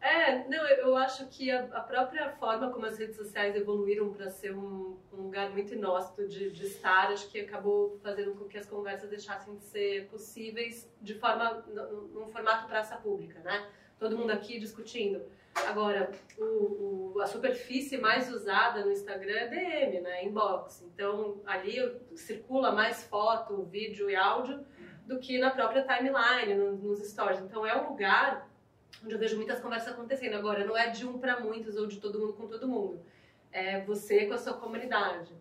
É, não, eu eu acho que a, a própria forma como as redes sociais evoluíram para ser um, um lugar muito inóspito de, de estar, acho que acabou fazendo com que as conversas deixassem de ser possíveis de forma, num formato praça pública, né? Todo mundo aqui discutindo. Agora, o, o- a superfície mais usada no Instagram é DM, né? Inbox. Então, ali circula mais foto, vídeo e áudio do que na própria timeline, no- nos stories. Então, é um lugar onde eu vejo muitas conversas acontecendo. Agora, não é de um para muitos ou de todo mundo com todo mundo. É você com a sua comunidade.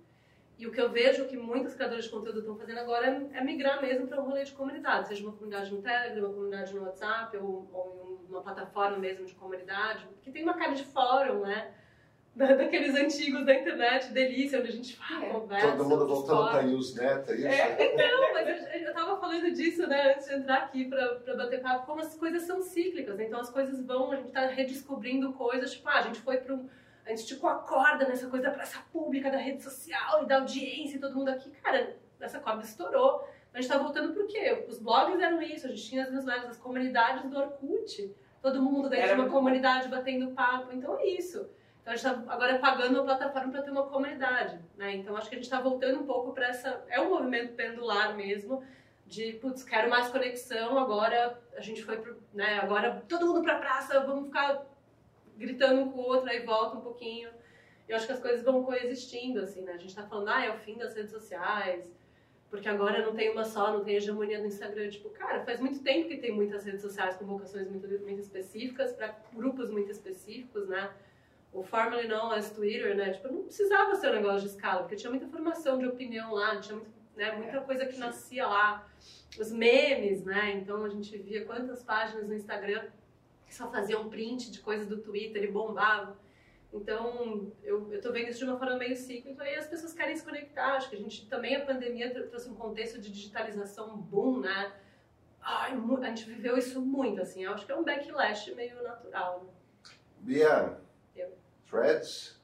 E o que eu vejo que muitos criadores de conteúdo estão fazendo agora é, é migrar mesmo para um rolê de comunidade, seja uma comunidade no Telegram, uma comunidade no WhatsApp ou, ou em um- uma plataforma mesmo de comunidade, que tem uma cara de fórum, né? Da- daqueles antigos da internet, delícia, onde a gente fala, É. conversa. Todo mundo voltando para Usenet, é isso? Não, mas eu, eu tava falando disso, né, antes de entrar aqui pra bater papo, como as coisas são cíclicas, então as coisas vão, a gente tá redescobrindo coisas, tipo, ah, a gente foi pra um. A gente esticou a corda nessa coisa da praça pública, da rede social e da audiência e todo mundo aqui. Cara, essa corda estourou. A gente tá voltando pro quê? Os blogs eram isso, a gente tinha as newsletters, as comunidades do Orkut. Todo mundo dentro Era de uma comunidade batendo papo. Então é isso. Então a gente tá agora pagando uma plataforma para ter uma comunidade, né? Então acho que a gente está voltando um pouco para essa é um movimento pendular mesmo de putz, quero mais conexão, agora a gente foi pro, né, agora todo mundo pra praça, vamos ficar gritando um com o outro aí volta um pouquinho. Eu acho que as coisas vão coexistindo assim, né? A gente tá falando, ah, é o fim das redes sociais. Porque agora não tem uma só, não tem hegemonia no Instagram. Tipo, cara, faz muito tempo que tem muitas redes sociais com vocações muito, muito específicas, para grupos muito específicos, né? o formerly known as Twitter, né? Tipo, não precisava ser um negócio de escala, porque tinha muita formação de opinião lá, tinha muito, né, muita coisa que nascia lá. Os memes, né? Então a gente via quantas páginas no Instagram que só faziam print de coisas do Twitter e bombavam. Então, eu, eu tô vendo isso de uma forma meio cíclica e as pessoas querem se conectar. Acho que a gente também, a pandemia tr- trouxe um contexto de digitalização boom, né? Ai, a gente viveu isso muito, assim. Eu acho que é um backlash meio natural, né? Bia, Eu. Threads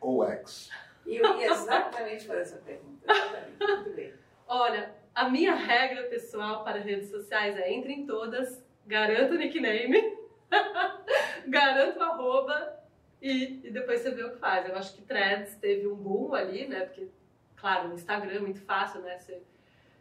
ou X? E eu ia exatamente fazer essa pergunta. Exatamente. Muito bem. Olha, a minha regra pessoal para redes sociais é entre em todas, garanto o nickname, garanto o arroba e, e depois você vê o que faz. Eu acho que Threads teve um boom ali, né? Porque, claro, o Instagram é muito fácil, né? Você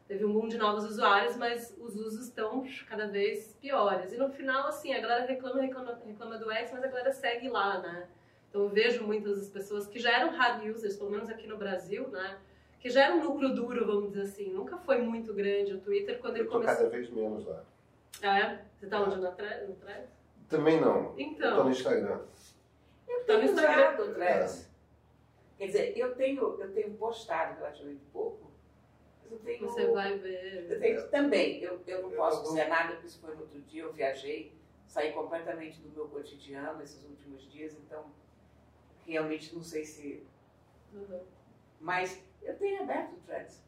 teve um boom de novos usuários, mas os usos estão cada vez piores. E no final, assim, a galera reclama, reclama, reclama do X, mas a galera segue lá, né? Então eu vejo muitas das pessoas que já eram hard users, pelo menos aqui no Brasil, né? Que já era um núcleo duro, vamos dizer assim. Nunca foi muito grande o Twitter quando Eu ele começou. cada vez menos lá. Ah, é? Você tá onde? No thread? No? Também não. Então. Eu tô no Instagram. Eu Tá no tenho Instagram. usado o Threads. Quer dizer, eu tenho, eu tenho postado relativamente pouco, mas eu tenho. Você vai Eu ver. tenho também. Eu, eu não Eu posso dizer nada, porque isso foi no outro dia, eu viajei, saí completamente do meu cotidiano esses últimos dias, então realmente não sei se. Uhum. Mas eu tenho aberto o Threads.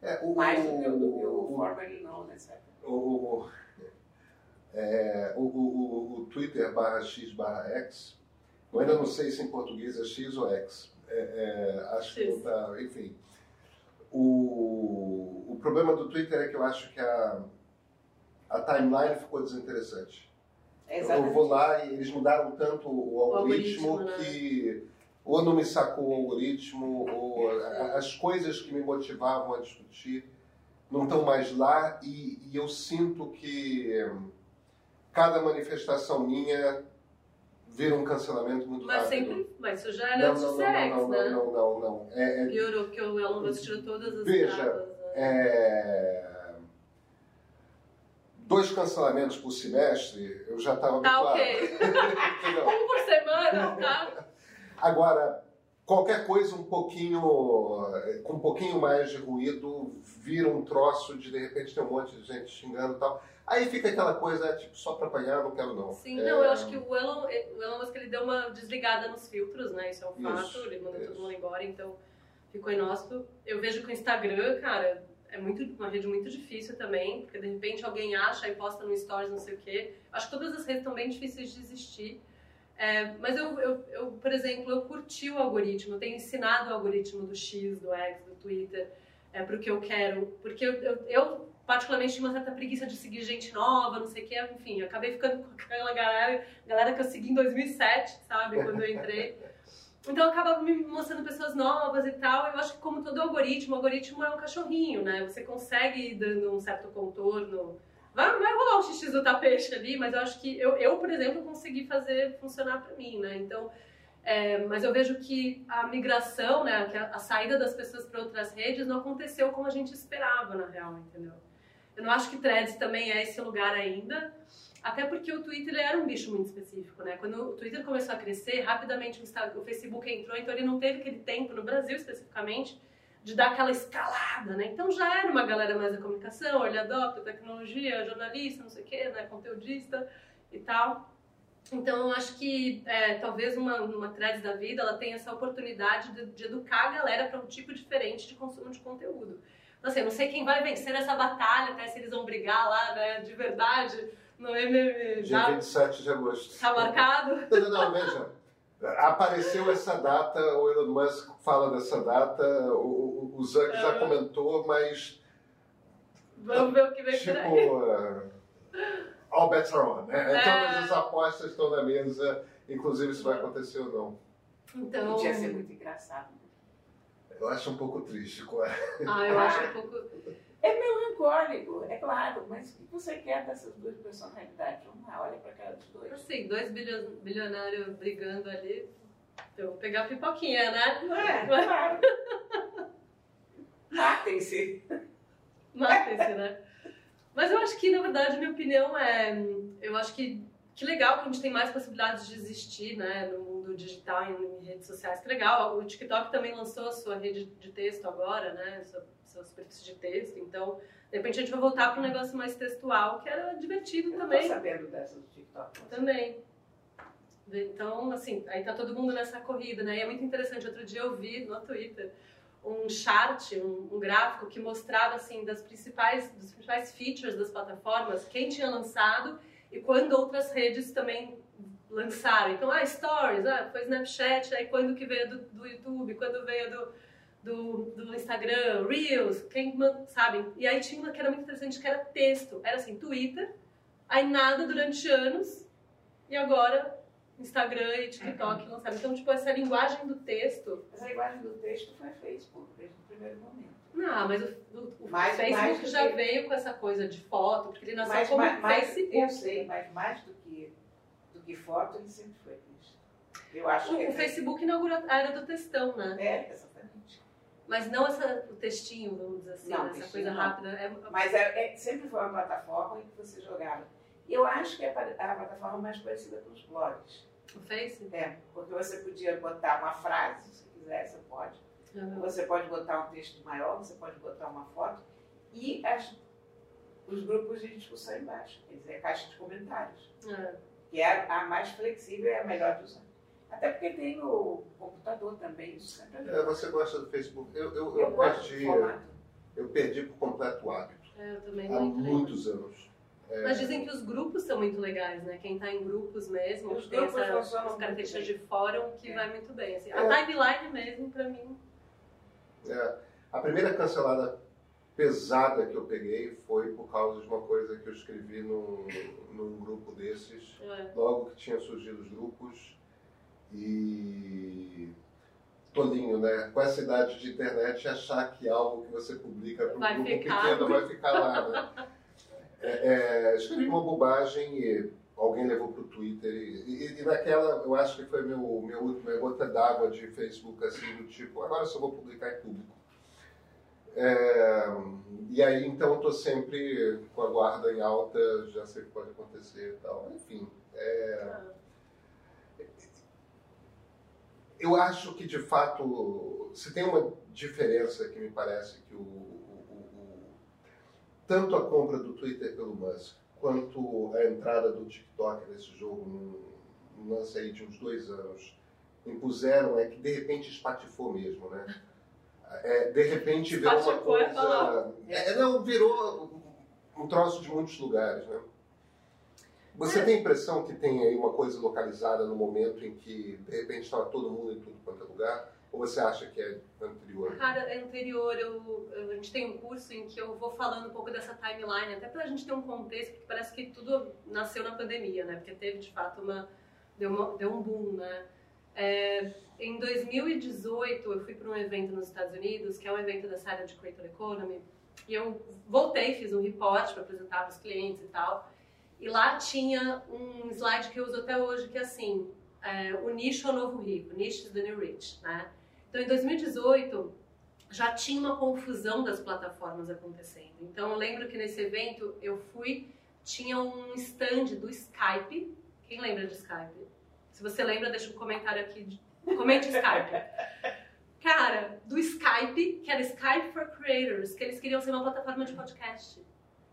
É, o, Mais do que o, o o, known, etc. o, o, é, o, o, o- o Twitter barra X barra X, eu ainda não sei se em português é X ou X. É, é, acho que X. não tá, enfim. O, o problema do Twitter é que eu acho que a, a timeline ficou desinteressante. É Eu exatamente. vou lá e eles mudaram tanto o algoritmo, algoritmo, né? que ou não me sacou o algoritmo, ou a- as coisas que me motivavam a discutir não estão mais lá e, e eu sinto que cada manifestação minha vira um cancelamento muito Mas rápido. sempre. Mas isso já era não, antes não, do não, X, não, né? não, não, não, não. É, é, Piorou, porque o Elon Musk tirou todas as Veja, travas, né? é, dois cancelamentos por semestre, eu já estava Tá habituado. ok. Entendeu? Um por semana, tá? Agora, qualquer coisa um pouquinho, com um pouquinho mais de ruído, vira um troço de de repente ter um monte de gente xingando e tal. Aí fica aquela coisa, tipo, só pra apanhar, não quero não. Sim, É, não, eu acho que o Elon, o Elon Musk ele deu uma desligada nos filtros, né? Isso é um Isso, fato, ele mandou isso. todo mundo embora, então ficou inóspito. Eu vejo que o Instagram, cara, é muito, uma rede muito difícil também, porque de repente alguém acha e posta no Stories, não sei o quê. Acho que todas as redes estão bem difíceis de existir. É, mas eu, eu, eu, por exemplo, eu curti o algoritmo, eu tenho ensinado o algoritmo do X, do X, do Twitter, é, pro que eu quero. Porque eu, eu, eu, particularmente, tinha uma certa preguiça de seguir gente nova, não sei o que, enfim, acabei ficando com aquela galera, galera que eu segui em 2007, sabe, quando eu entrei. Então eu acabava me mostrando pessoas novas e tal. Eu acho que como todo algoritmo, o algoritmo é um cachorrinho, né? Você consegue ir dando um certo contorno. Vai, vai rolar um xixi do tapete ali, mas eu acho que eu, eu por exemplo, consegui fazer funcionar pra mim, né? Então, é, mas eu vejo que a migração, né, que a, a saída das pessoas para outras redes não aconteceu como a gente esperava, na real, entendeu? Eu não acho que Threads também é esse lugar ainda, até porque o Twitter era um bicho muito específico, né? Quando o Twitter começou a crescer, rapidamente o, Facebook entrou, então ele não teve aquele tempo, no Brasil especificamente, de dar aquela escalada, né? Então já era uma galera mais da comunicação, early adopter, tecnologia, jornalista, não sei o quê, né? Conteudista e tal. Então eu acho que é, talvez uma, uma threads da vida ela tenha essa oportunidade de, de educar a galera para um tipo diferente de consumo de conteúdo. Então, assim, eu não sei quem vai vencer essa batalha, até se eles vão brigar lá, né, de verdade, no MM. Dia Já 27 de agosto. tá marcado? Não, não, não, veja. Apareceu essa data, o Elon Musk fala dessa data, o, o- Zuck já Ah. comentou, mas Vamos ver o que vem por tipo, aí. uh, all bets are on, né? É. Todas as apostas estão na mesa, inclusive se vai acontecer ou não. Então, Podia ser muito engraçado. Eu acho um pouco triste, claro. ah, eu acho um pouco. É melancólico, é claro, mas o que você quer dessas duas personalidades? Lá, olha pra cara dos dois. Assim, dois bilio- bilionários brigando ali. Eu vou pegar a pipoquinha, né? Não é? Claro. Matem-se. Matem-se, né? Mas eu acho que, na verdade, minha opinião é. Eu acho que que legal que a gente tem mais possibilidades de existir, né, no mundo digital e em redes sociais. Que legal. O TikTok também lançou a sua rede de texto agora, né, sua, sua superfície de texto. Então, de repente, a gente vai voltar para um negócio mais textual, que era divertido Eu também. sabendo dessas do TikTok. Também. Então, assim, aí tá todo mundo nessa corrida, né? E é muito interessante. Outro dia eu vi no Twitter um chart, um, um gráfico que mostrava, assim, das principais, dos principais features das plataformas, quem tinha lançado e quando outras redes também lançaram. Então, ah, Stories, ah, foi Snapchat, aí quando que veio do, do YouTube, quando veio do, do, do Instagram, Reels, quem, sabe? E aí tinha uma que era muito interessante, que era texto. Era assim, Twitter, aí nada durante anos, e agora Instagram e TikTok lançaram. Então, tipo, essa linguagem do texto. Essa linguagem do texto foi Facebook, desde o primeiro momento. Não, mas o, o, o Mais- Facebook mais já que- veio com essa coisa de foto, porque ele nasceu Mas, como mais, mais- Facebook. eu sei, mas mais do que, do que foto, ele sempre foi texto. Eu acho que O, o Facebook inaugurou a era do textão, né? É, exatamente. Mas não essa, o textinho, vamos dizer assim, Não, essa coisa não. rápida. É, Mas é, é- sempre foi uma plataforma em que você jogava. Eu acho que é pa- a plataforma mais parecida com os blogs. o Face? É, porque você podia botar uma frase, se quiser, você pode. Uhum. Você pode botar um texto maior, você pode botar uma foto. E as- os grupos de discussão embaixo. Quer dizer, a caixa de comentários. É. Que é a mais flexível e a melhor de usar. Até porque tem o computador também, isso sempre ajuda. É, você gosta do Facebook? Eu, eu, Eu eu perdi, eu perdi por completo o hábito. É, eu também Há não entrei. muitos anos. É, Mas dizem que os grupos são muito legais, né? Quem tá em grupos mesmo, Os tem grupos essa, as características de fórum que É. vai muito bem. Assim. É. A timeline mesmo, pra mim, É, a primeira cancelada pesada que eu peguei foi por causa de uma coisa que eu escrevi num, num grupo desses, é, logo que tinha surgido os grupos. E. Tolinho, né? Com essa idade de internet, achar que algo que você publica para um grupo ficar. pequeno vai ficar lá, né? É, é, escrevi uma bobagem e alguém levou para o Twitter. E, e- e naquela, eu acho que foi meu, meu, minha gota d'água de Facebook, assim, do tipo, agora só vou publicar em público. É, e aí, então, estou sempre com a guarda em alta, já sei o que pode acontecer e tal. Enfim, é. eu acho que, de fato, se tem uma diferença que me parece que o, o- o- o- tanto a compra do Twitter pelo Musk quanto a entrada do TikTok nesse jogo, num, lance aí de uns dois anos, impuseram é que, de repente, espatifou mesmo, né? É, de repente, virou uma é coisa... falar. É, não, virou um troço de muitos lugares, né? Você tem a impressão que tem aí uma coisa localizada no momento em que, de repente, estava todo mundo em tudo quanto é lugar? Ou você acha que é anterior? Cara, é anterior, eu, eu- a gente tem um curso em que eu vou falando um pouco dessa timeline, até pra gente ter um contexto, porque parece que tudo nasceu na pandemia, né? Porque teve, de fato, uma... Deu, uma- deu um boom, né? É, em 2018, eu fui para um evento nos Estados Unidos, que é um evento dessa área de Creator Economy, e eu voltei, fiz um report para apresentar para os clientes e tal, e lá tinha um slide que eu uso até hoje, que é assim, é, o nicho é o novo rico, niche is the new rich, né? Então, em 2018, já tinha uma confusão das plataformas acontecendo. Então, eu lembro que nesse evento eu fui, tinha um stand do Skype. Quem lembra de Skype? Se você lembra, deixa um comentário aqui. Comente Skype. Cara, do Skype, que era Skype for Creators, que eles queriam ser uma plataforma de podcast.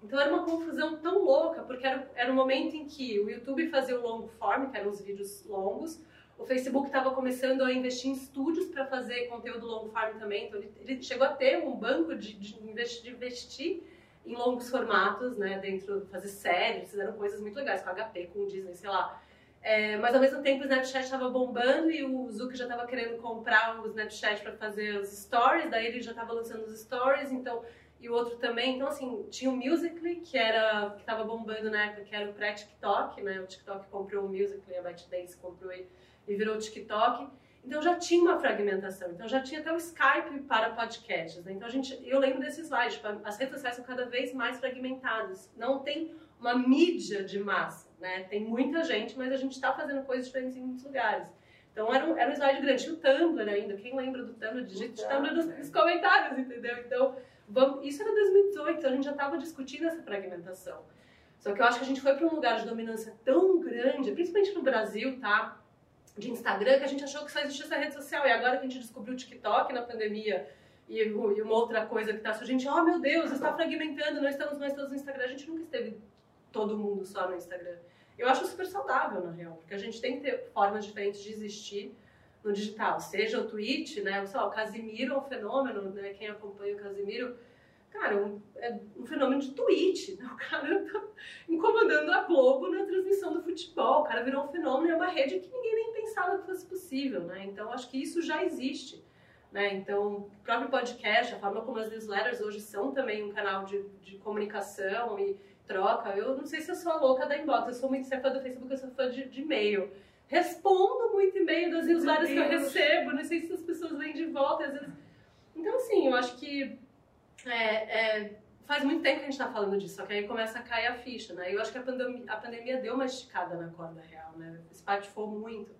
Então era uma confusão tão louca, porque era, era um momento em que o YouTube fazia o long form, que eram os vídeos longos, o Facebook estava começando a investir em estúdios para fazer conteúdo long form também, então ele, ele chegou a ter um banco de, de, investi- de investir em longos formatos, né, dentro, fazer séries, fizeram coisas muito legais com HP, com Disney, sei lá. É, mas ao mesmo tempo o Snapchat estava bombando e o Zuck já estava querendo comprar o Snapchat para fazer os stories, daí ele já estava lançando os stories, então e o outro também. Então, assim, tinha o Musical.ly, que era que estava bombando na época, que era o pré-TikTok, né? O TikTok comprou o Musical.ly, a ByteDance comprou e, e virou o TikTok. Então já tinha uma fragmentação. Então já tinha até o Skype para podcasts. Né? Então a gente, eu lembro desse slide. Tipo, as redes sociais são cada vez mais fragmentadas. Não tem uma mídia de massa, né? Tem muita gente, mas a gente está fazendo coisas diferentes em muitos lugares. Então era um, era um slide grande. Tinha o Tumblr ainda. Quem lembra do Tumblr? Digite O Tumblr nos, nos comentários, entendeu? Então Vamos- isso era 2018, então a gente já estava discutindo essa fragmentação. Só que eu acho que a gente foi para um lugar de dominância tão grande, principalmente no Brasil, tá? De Instagram, que a gente achou que só existia essa rede social. E agora que a gente descobriu o TikTok na pandemia e, e uma outra coisa que está surgindo, oh meu Deus, está fragmentando, não estamos mais todos no Instagram. A gente nunca esteve todo mundo só no Instagram. Eu acho super saudável, na real, porque a gente tem que ter formas diferentes de existir no digital, seja o tweet, né? Sei o Casimiro é um fenômeno, né? Quem acompanha o Casimiro, cara, um, é um fenômeno de tweet. Né? O cara tá incomodando a Globo na transmissão do futebol. O cara virou um fenômeno, é uma rede que ninguém nem pensava que fosse possível, né? Então, acho que isso já existe. Né? Então, o próprio podcast, a forma como as newsletters hoje são também um canal de, de comunicação e troca. Eu não sei se eu sou a louca da inbox, eu sou muito é fã do Facebook, eu sou fã de, de e-mail. respondo muito e-mail das newsletters que eu recebo, não sei se as pessoas vêm de volta, às vezes. Então, assim, eu acho que é, é, faz muito tempo que a gente está falando disso, só que aí começa a cair a ficha, né? Eu acho que a pandemia, a pandemia deu uma esticada na corda real, né? Espatifou muito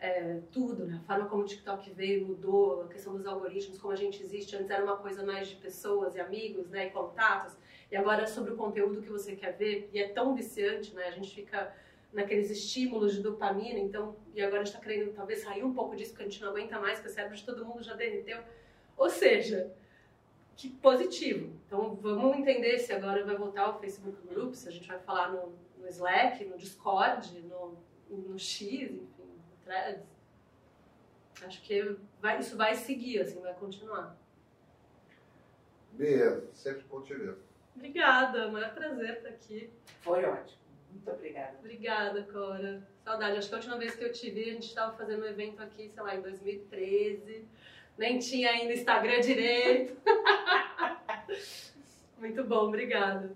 é, tudo, né? A forma como o TikTok veio mudou, a questão dos algoritmos, como a gente existe. Antes era uma coisa mais de pessoas e amigos, né? E contatos. E agora é sobre o conteúdo que você quer ver. E é tão viciante, né? A gente fica naqueles estímulos de dopamina, então, e agora a gente está querendo talvez sair um pouco disso, porque a gente não aguenta mais, porque o cérebro de todo mundo já derreteu. Ou seja, que positivo. Então, vamos entender se agora vai voltar o Facebook Groups, se a gente vai falar no, no Slack, no Discord, no, no X, enfim, no Threads. Acho que vai, isso vai seguir, assim, vai continuar. Bia, sempre bom te ver. Obrigada, maior prazer estar aqui. Foi ótimo. Muito obrigada. Obrigada, Cora. Saudade. Acho que a última vez que eu te vi, a gente estava fazendo um evento aqui, sei lá, em 2013 nem tinha ainda Instagram direito. Muito bom, obrigada.